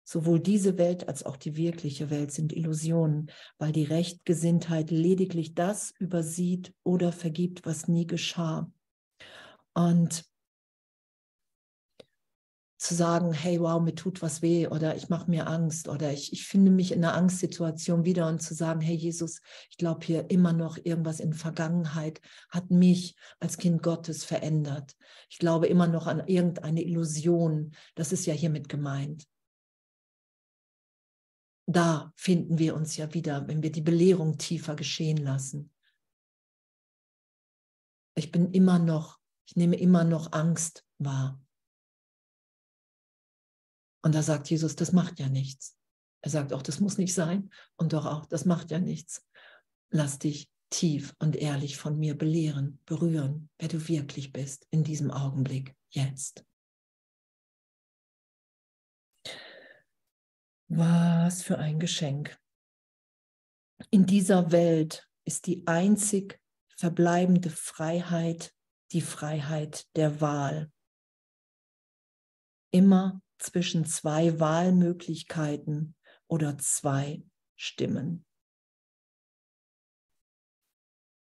Sowohl diese Welt als auch die wirkliche Welt sind Illusionen, weil die Rechtgesinntheit lediglich das übersieht oder vergibt, was nie geschah. Und zu sagen, hey, wow, mir tut was weh oder ich mache mir Angst oder ich, ich finde mich in einer Angstsituation wieder und zu sagen, hey Jesus, ich glaube hier immer noch irgendwas in Vergangenheit hat mich als Kind Gottes verändert. Ich glaube immer noch an irgendeine Illusion. Das ist ja hiermit gemeint. Da finden wir uns ja wieder, wenn wir die Belehrung tiefer geschehen lassen. Ich bin immer noch, ich nehme immer noch Angst wahr. Und da sagt Jesus, das macht ja nichts. Er sagt auch, das muss nicht sein. Und doch auch, das macht ja nichts. Lass dich tief und ehrlich von mir belehren, berühren, wer du wirklich bist in diesem Augenblick, jetzt. Was für ein Geschenk. In dieser Welt ist die einzig verbleibende Freiheit die Freiheit der Wahl. Immer zwischen zwei Wahlmöglichkeiten oder zwei Stimmen.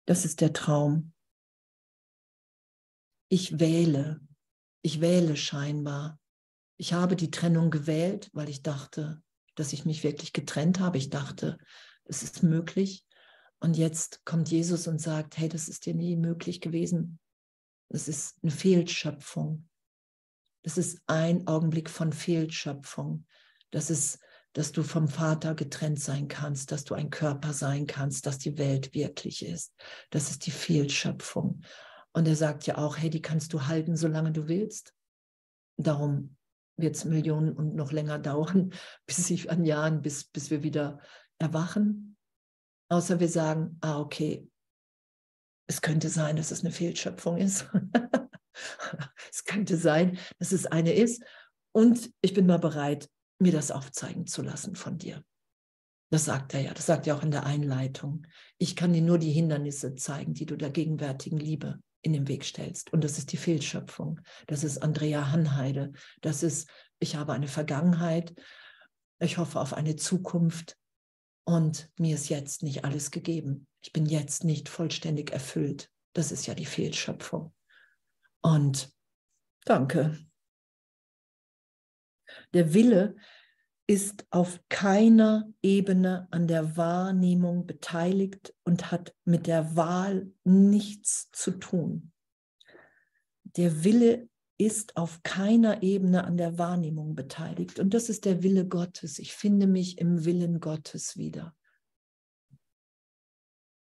Das ist der Traum. Ich wähle, ich wähle scheinbar. Ich habe die Trennung gewählt, weil ich dachte, dass ich mich wirklich getrennt habe. Ich dachte, es ist möglich. Und jetzt kommt Jesus und sagt, hey, das ist dir nie möglich gewesen. Das ist eine Fehlschöpfung. Das ist ein Augenblick von Fehlschöpfung. Das ist, dass du vom Vater getrennt sein kannst, dass du ein Körper sein kannst, dass die Welt wirklich ist. Das ist die Fehlschöpfung. Und er sagt ja auch, hey, die kannst du halten, solange du willst. Darum wird es Millionen und noch länger dauern, bis ich an Jahren, bis, bis wir wieder erwachen. Außer wir sagen, ah, okay, es könnte sein, dass es eine Fehlschöpfung ist. es könnte sein, dass es eine ist. Und ich bin mal bereit, mir das aufzeigen zu lassen von dir. Das sagt er ja, das sagt er auch in der Einleitung. Ich kann dir nur die Hindernisse zeigen, die du der gegenwärtigen Liebe in den Weg stellst. Und das ist die Fehlschöpfung. Das ist Andrea Hanheide. Das ist, ich habe eine Vergangenheit. Ich hoffe auf eine Zukunft. Und mir ist jetzt nicht alles gegeben. Ich bin jetzt nicht vollständig erfüllt. Das ist ja die Fehlschöpfung. Und danke. Der Wille ist auf keiner Ebene an der Wahrnehmung beteiligt und hat mit der Wahl nichts zu tun. Der Wille ist auf keiner Ebene an der Wahrnehmung beteiligt. Und das ist der Wille Gottes. Ich finde mich im Willen Gottes wieder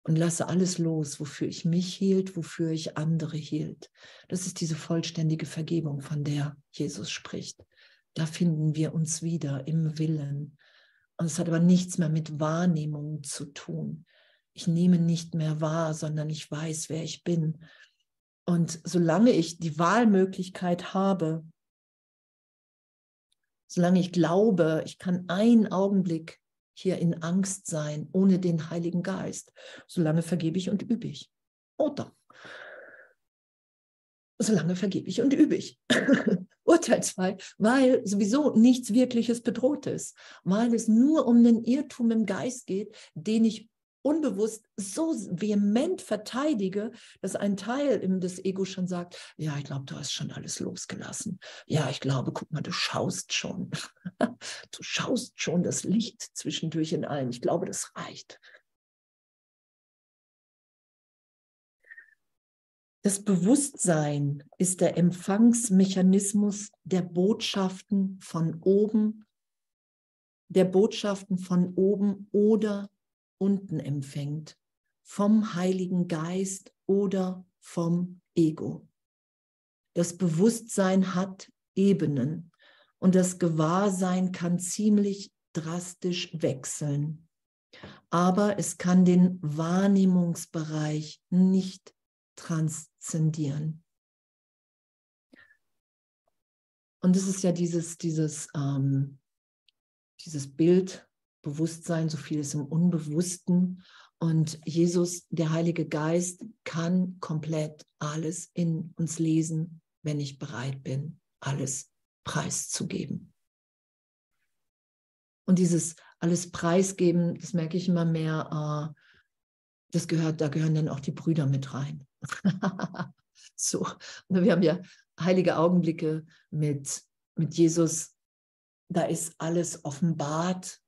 und lasse alles los, wofür ich mich hielt, wofür ich andere hielt. Das ist diese vollständige Vergebung, von der Jesus spricht. Da finden wir uns wieder im Willen. Und es hat aber nichts mehr mit Wahrnehmung zu tun. Ich nehme nicht mehr wahr, sondern ich weiß, wer ich bin. Und solange ich die Wahlmöglichkeit habe, solange ich glaube, ich kann einen Augenblick hier in Angst sein, ohne den Heiligen Geist. Solange vergebe ich und übe ich. Oder solange vergebe ich und übe ich. Urteilsfrei, weil sowieso nichts Wirkliches bedroht ist, weil es nur um den Irrtum im Geist geht, den ich unbewusst so vehement verteidige, dass ein Teil des Ego schon sagt, ja, ich glaube, du hast schon alles losgelassen. Ja, ich glaube, guck mal, du schaust schon. du schaust schon das Licht zwischendurch in allen. Ich glaube, das reicht. Das Bewusstsein ist der Empfangsmechanismus der Botschaften von oben, der Botschaften von oben oder unten empfängt, vom Heiligen Geist oder vom Ego. Das Bewusstsein hat Ebenen und das Gewahrsein kann ziemlich drastisch wechseln. Aber es kann den Wahrnehmungsbereich nicht transzendieren. Und es ist ja dieses, dieses, ähm, dieses Bild, Bewusstsein, so viel ist im Unbewussten. Und Jesus, der Heilige Geist, kann komplett alles in uns lesen, wenn ich bereit bin, alles preiszugeben. Und dieses alles preisgeben, das merke ich immer mehr, äh, das gehört, da gehören dann auch die Brüder mit rein. so, wir haben ja heilige Augenblicke mit, mit Jesus. Da ist alles offenbart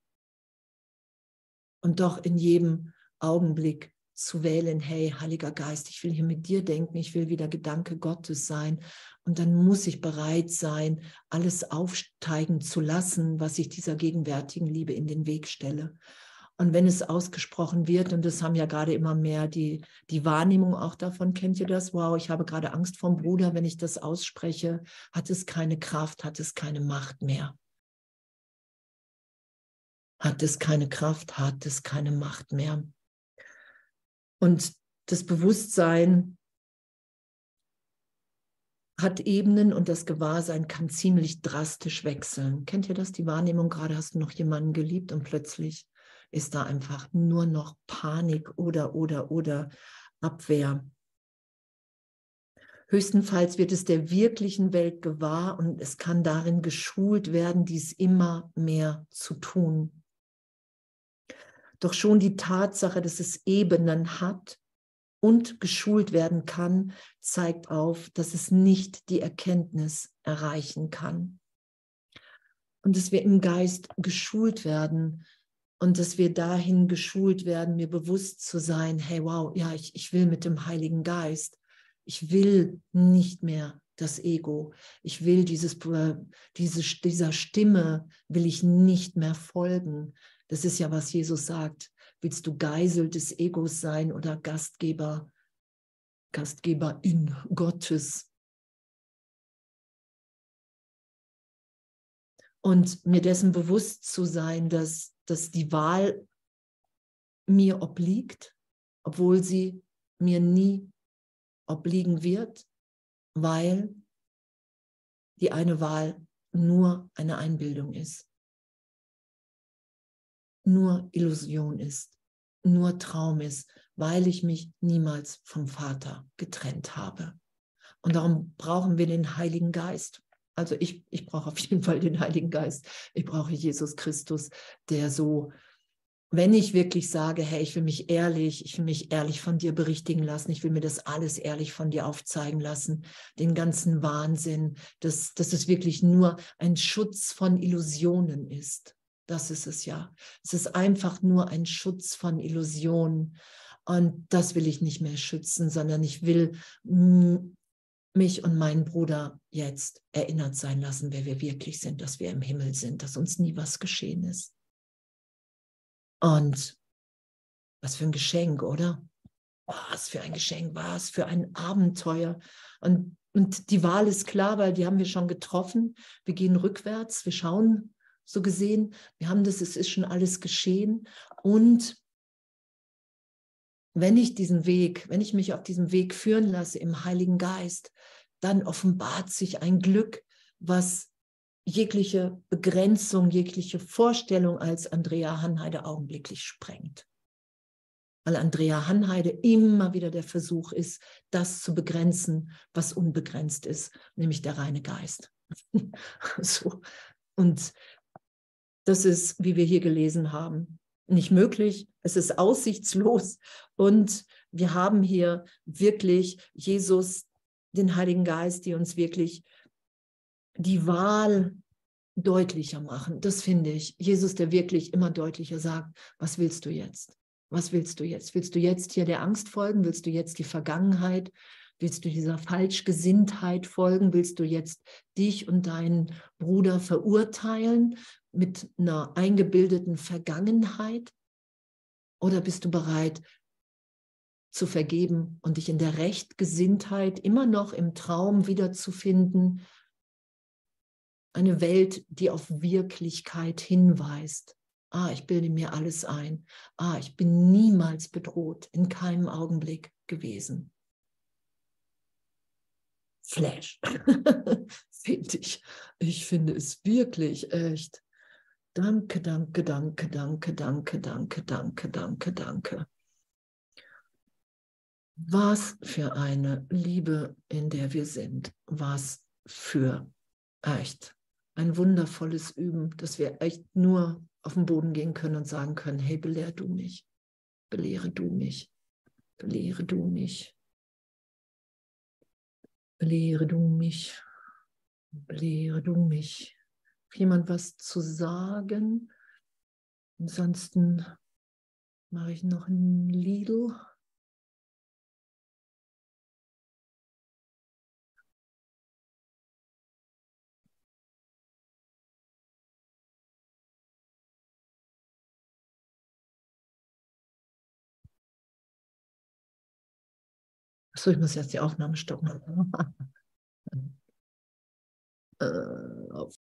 und doch in jedem Augenblick zu wählen, hey, Heiliger Geist, ich will hier mit dir denken, ich will wieder Gedanke Gottes sein. Und dann muss ich bereit sein, alles aufsteigen zu lassen, was ich dieser gegenwärtigen Liebe in den Weg stelle. Und wenn es ausgesprochen wird, und das haben ja gerade immer mehr die, die Wahrnehmung auch davon, kennt ihr das? Wow, ich habe gerade Angst vom Bruder, wenn ich das ausspreche, hat es keine Kraft, hat es keine Macht mehr. Hat es keine Kraft, hat es keine Macht mehr. Und das Bewusstsein hat Ebenen und das Gewahrsein kann ziemlich drastisch wechseln. Kennt ihr das? Die Wahrnehmung, gerade hast du noch jemanden geliebt und plötzlich ist da einfach nur noch Panik oder, oder, oder Abwehr. Höchstenfalls wird es der wirklichen Welt gewahr und es kann darin geschult werden, dies immer mehr zu tun. Doch schon die Tatsache, dass es Ebenen hat und geschult werden kann, zeigt auf, dass es nicht die Erkenntnis erreichen kann. Und dass wir im Geist geschult werden, und dass wir dahin geschult werden, mir bewusst zu sein, hey, wow, ja, ich, ich will mit dem Heiligen Geist, ich will nicht mehr das Ego, ich will dieses, äh, diese, dieser Stimme, will ich nicht mehr folgen. Das ist ja, was Jesus sagt. Willst du Geisel des Egos sein oder Gastgeber, Gastgeber in Gottes? Und mir dessen bewusst zu sein, dass dass die Wahl mir obliegt, obwohl sie mir nie obliegen wird, weil die eine Wahl nur eine Einbildung ist, nur Illusion ist, nur Traum ist, weil ich mich niemals vom Vater getrennt habe. Und darum brauchen wir den Heiligen Geist. Also ich, ich brauche auf jeden Fall den Heiligen Geist. Ich brauche Jesus Christus, der so, wenn ich wirklich sage, hey, ich will mich ehrlich, ich will mich ehrlich von dir berichtigen lassen, ich will mir das alles ehrlich von dir aufzeigen lassen, den ganzen Wahnsinn, dass, dass es wirklich nur ein Schutz von Illusionen ist. Das ist es ja. Es ist einfach nur ein Schutz von Illusionen. Und das will ich nicht mehr schützen, sondern ich will mich und meinen Bruder jetzt erinnert sein lassen, wer wir wirklich sind, dass wir im Himmel sind, dass uns nie was geschehen ist. Und was für ein Geschenk, oder? Was für ein Geschenk, was für ein Abenteuer. Und, und die Wahl ist klar, weil die haben wir schon getroffen. Wir gehen rückwärts, wir schauen so gesehen, wir haben das, es ist schon alles geschehen. Und wenn ich diesen Weg, wenn ich mich auf diesem Weg führen lasse im Heiligen Geist, dann offenbart sich ein Glück, was jegliche Begrenzung, jegliche Vorstellung als Andrea Hanheide augenblicklich sprengt. Weil Andrea Hanheide immer wieder der Versuch ist, das zu begrenzen, was unbegrenzt ist, nämlich der reine Geist. so. Und das ist, wie wir hier gelesen haben, nicht möglich, es ist aussichtslos und wir haben hier wirklich Jesus, den Heiligen Geist, die uns wirklich die Wahl deutlicher machen. Das finde ich. Jesus, der wirklich immer deutlicher sagt, was willst du jetzt? Was willst du jetzt? Willst du jetzt hier der Angst folgen? Willst du jetzt die Vergangenheit? Willst du dieser Falschgesinntheit folgen? Willst du jetzt dich und deinen Bruder verurteilen mit einer eingebildeten Vergangenheit? Oder bist du bereit zu vergeben und dich in der Rechtgesinntheit immer noch im Traum wiederzufinden? Eine Welt, die auf Wirklichkeit hinweist. Ah, ich bilde mir alles ein. Ah, ich bin niemals bedroht, in keinem Augenblick gewesen. Flash, finde ich. Ich finde es wirklich echt. Danke, danke, danke, danke, danke, danke, danke, danke, danke. Was für eine Liebe, in der wir sind. Was für echt ein wundervolles Üben, dass wir echt nur auf den Boden gehen können und sagen können, hey, belehr du mich, belehre du mich, belehre du mich, belehre du mich, belehre du mich. Jemand was zu sagen? Ansonsten mache ich noch ein Lidl. Achso, ich muss jetzt die Aufnahme stoppen. äh, auf